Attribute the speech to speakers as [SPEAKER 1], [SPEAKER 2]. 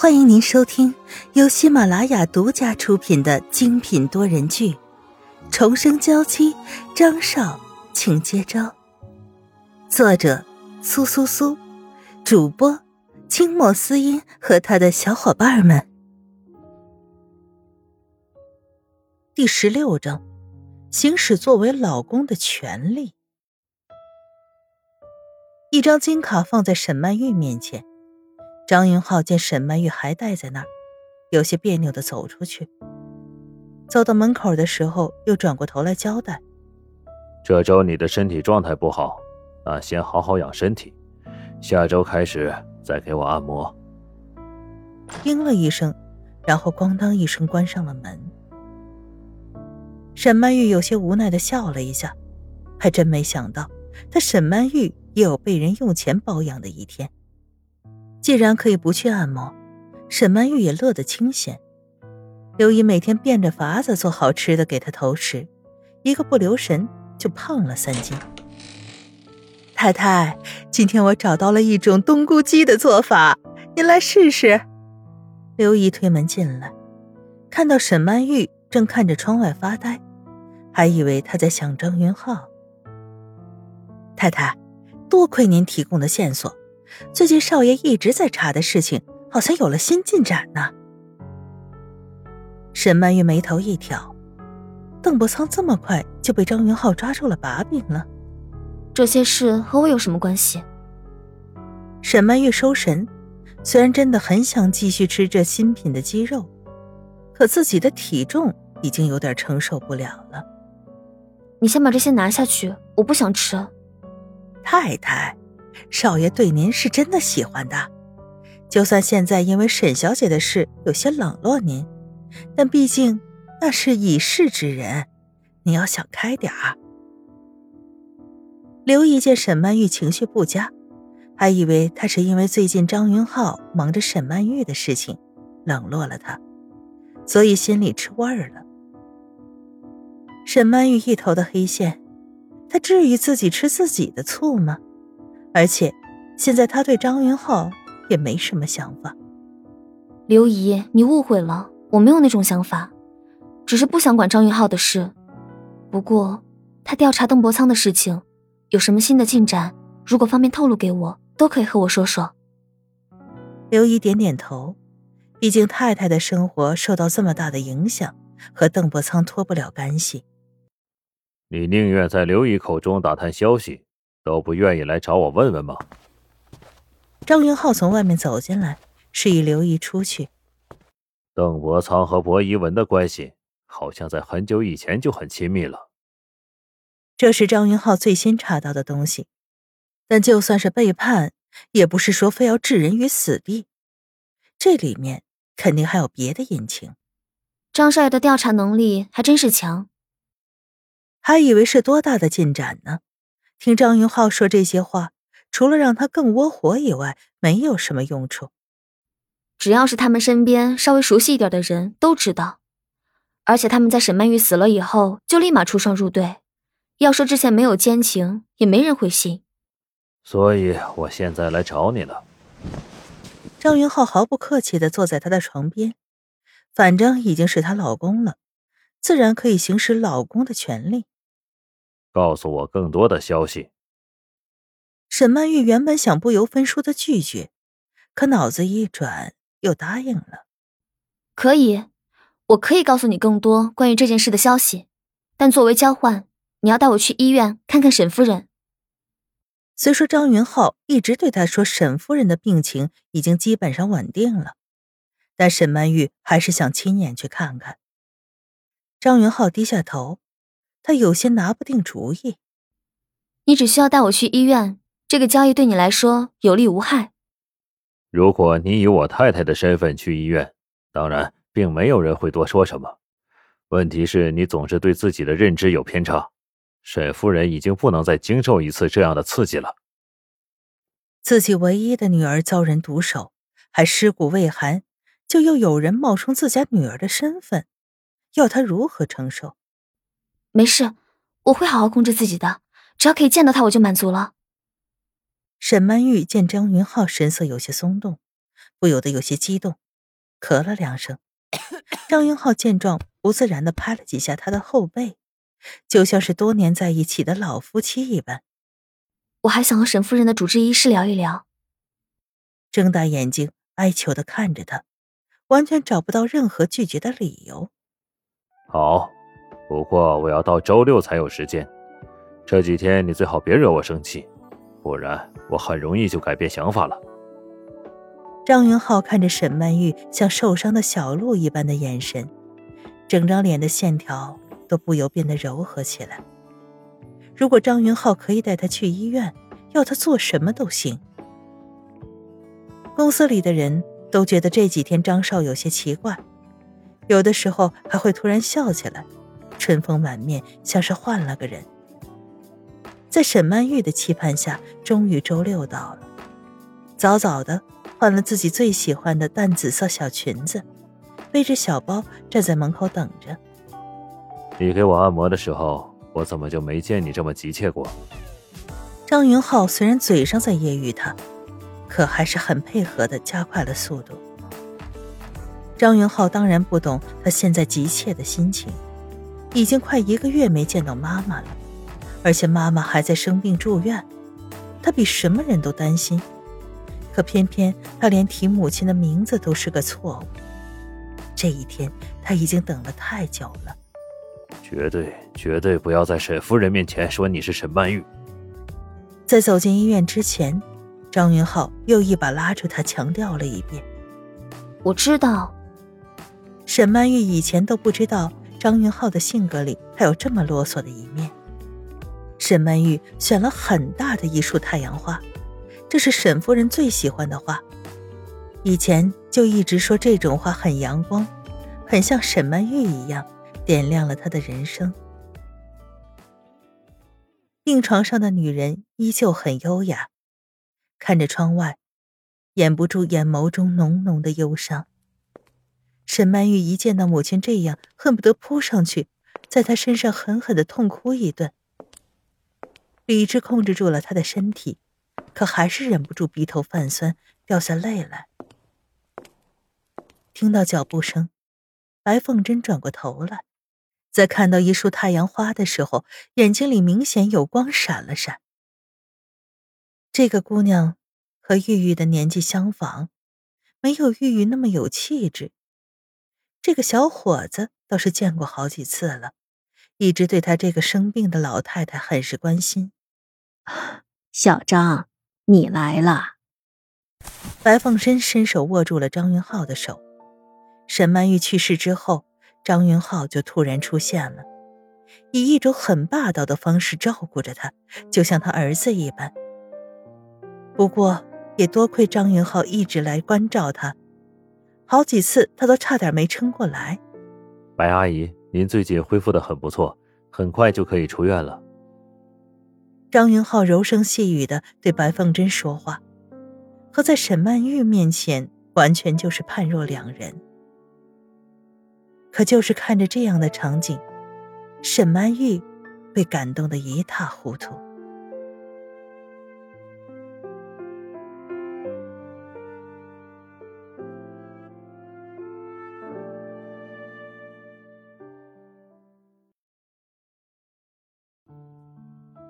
[SPEAKER 1] 欢迎您收听由喜马拉雅独家出品的精品多人剧《重生娇妻》，张少，请接招。作者：苏苏苏，主播：清墨思音和他的小伙伴们。第十六章：行使作为老公的权利。一张金卡放在沈曼玉面前。张云浩见沈曼玉还待在那儿，有些别扭的走出去。走到门口的时候，又转过头来交代：“
[SPEAKER 2] 这周你的身体状态不好，那先好好养身体，下周开始再给我按摩。”
[SPEAKER 1] 应了一声，然后咣当一声关上了门。沈曼玉有些无奈的笑了一下，还真没想到，她沈曼玉也有被人用钱包养的一天。既然可以不去按摩，沈曼玉也乐得清闲。刘姨每天变着法子做好吃的给她投食，一个不留神就胖了三斤。太太，今天我找到了一种冬菇鸡的做法，您来试试。刘姨推门进来，看到沈曼玉正看着窗外发呆，还以为她在想张云浩。太太，多亏您提供的线索。最近少爷一直在查的事情，好像有了新进展呢。沈曼玉眉头一挑，邓伯苍这么快就被张云浩抓住了把柄了，
[SPEAKER 3] 这些事和我有什么关系？
[SPEAKER 1] 沈曼玉收神，虽然真的很想继续吃这新品的鸡肉，可自己的体重已经有点承受不了了。
[SPEAKER 3] 你先把这些拿下去，我不想吃。
[SPEAKER 1] 太太。少爷对您是真的喜欢的，就算现在因为沈小姐的事有些冷落您，但毕竟那是已逝之人，你要想开点儿。刘姨见沈曼玉情绪不佳，还以为她是因为最近张云浩忙着沈曼玉的事情冷落了她，所以心里吃味儿了。沈曼玉一头的黑线，她至于自己吃自己的醋吗？而且，现在他对张云浩也没什么想法。
[SPEAKER 3] 刘姨，你误会了，我没有那种想法，只是不想管张云浩的事。不过，他调查邓伯苍的事情，有什么新的进展，如果方便透露给我，都可以和我说说。
[SPEAKER 1] 刘姨点点头，毕竟太太的生活受到这么大的影响，和邓伯苍脱不了干系。
[SPEAKER 2] 你宁愿在刘姨口中打探消息？都不愿意来找我问问吗？
[SPEAKER 1] 张云浩从外面走进来，示意刘姨出去。
[SPEAKER 2] 邓伯苍和薄一文的关系好像在很久以前就很亲密了。
[SPEAKER 1] 这是张云浩最新查到的东西，但就算是背叛，也不是说非要置人于死地。这里面肯定还有别的隐情。
[SPEAKER 3] 张少爷的调查能力还真是强，
[SPEAKER 1] 还以为是多大的进展呢。听张云浩说这些话，除了让他更窝火以外，没有什么用处。
[SPEAKER 3] 只要是他们身边稍微熟悉一点的人都知道，而且他们在沈曼玉死了以后就立马出双入对。要说之前没有奸情，也没人会信。
[SPEAKER 2] 所以我现在来找你了。
[SPEAKER 1] 张云浩毫不客气的坐在她的床边，反正已经是她老公了，自然可以行使老公的权利。
[SPEAKER 2] 告诉我更多的消息。
[SPEAKER 1] 沈曼玉原本想不由分说的拒绝，可脑子一转，又答应了。
[SPEAKER 3] 可以，我可以告诉你更多关于这件事的消息，但作为交换，你要带我去医院看看沈夫人。
[SPEAKER 1] 虽说张云浩一直对他说沈夫人的病情已经基本上稳定了，但沈曼玉还是想亲眼去看看。张云浩低下头。他有些拿不定主意。
[SPEAKER 3] 你只需要带我去医院，这个交易对你来说有利无害。
[SPEAKER 2] 如果你以我太太的身份去医院，当然，并没有人会多说什么。问题是你总是对自己的认知有偏差。沈夫人已经不能再经受一次这样的刺激了。
[SPEAKER 1] 自己唯一的女儿遭人毒手，还尸骨未寒，就又有人冒充自家女儿的身份，要她如何承受？
[SPEAKER 3] 没事，我会好好控制自己的。只要可以见到他，我就满足了。
[SPEAKER 1] 沈曼玉见张云浩神色有些松动，不由得有些激动，咳了两声。张云浩见状，不自然的拍了几下他的后背，就像是多年在一起的老夫妻一般。
[SPEAKER 3] 我还想和沈夫人的主治医师聊一聊。
[SPEAKER 1] 睁大眼睛哀求的看着他，完全找不到任何拒绝的理由。
[SPEAKER 2] 好，不过我要到周六才有时间，这几天你最好别惹我生气，不然我很容易就改变想法了。
[SPEAKER 1] 张云浩看着沈曼玉像受伤的小鹿一般的眼神，整张脸的线条都不由变得柔和起来。如果张云浩可以带她去医院，要他做什么都行。公司里的人都觉得这几天张少有些奇怪，有的时候还会突然笑起来，春风满面，像是换了个人。在沈曼玉的期盼下，终于周六到了，早早的。换了自己最喜欢的淡紫色小裙子，背着小包站在门口等着。
[SPEAKER 2] 你给我按摩的时候，我怎么就没见你这么急切过？
[SPEAKER 1] 张云浩虽然嘴上在揶揄他，可还是很配合的加快了速度。张云浩当然不懂他现在急切的心情，已经快一个月没见到妈妈了，而且妈妈还在生病住院，他比什么人都担心。可偏偏他连提母亲的名字都是个错误。这一天他已经等了太久了。
[SPEAKER 2] 绝对绝对不要在沈夫人面前说你是沈曼玉。
[SPEAKER 1] 在走进医院之前，张云浩又一把拉住他，强调了一遍：“
[SPEAKER 3] 我知道。”
[SPEAKER 1] 沈曼玉以前都不知道张云浩的性格里还有这么啰嗦的一面。沈曼玉选了很大的一束太阳花。这是沈夫人最喜欢的话，以前就一直说这种话很阳光，很像沈曼玉一样，点亮了她的人生。病床上的女人依旧很优雅，看着窗外，掩不住眼眸中浓浓的忧伤。沈曼玉一见到母亲这样，恨不得扑上去，在她身上狠狠的痛哭一顿。理智控制住了她的身体。可还是忍不住鼻头泛酸，掉下泪来。听到脚步声，白凤珍转过头来，在看到一束太阳花的时候，眼睛里明显有光闪了闪。这个姑娘和玉玉的年纪相仿，没有玉玉那么有气质。这个小伙子倒是见过好几次了，一直对他这个生病的老太太很是关心。
[SPEAKER 4] 小张。你来了，
[SPEAKER 1] 白凤珍伸手握住了张云浩的手。沈曼玉去世之后，张云浩就突然出现了，以一种很霸道的方式照顾着他，就像他儿子一般。不过，也多亏张云浩一直来关照他，好几次他都差点没撑过来。
[SPEAKER 2] 白阿姨，您最近恢复的很不错，很快就可以出院了。
[SPEAKER 1] 张云浩柔声细语的对白凤珍说话，和在沈曼玉面前完全就是判若两人。可就是看着这样的场景，沈曼玉被感动的一塌糊涂。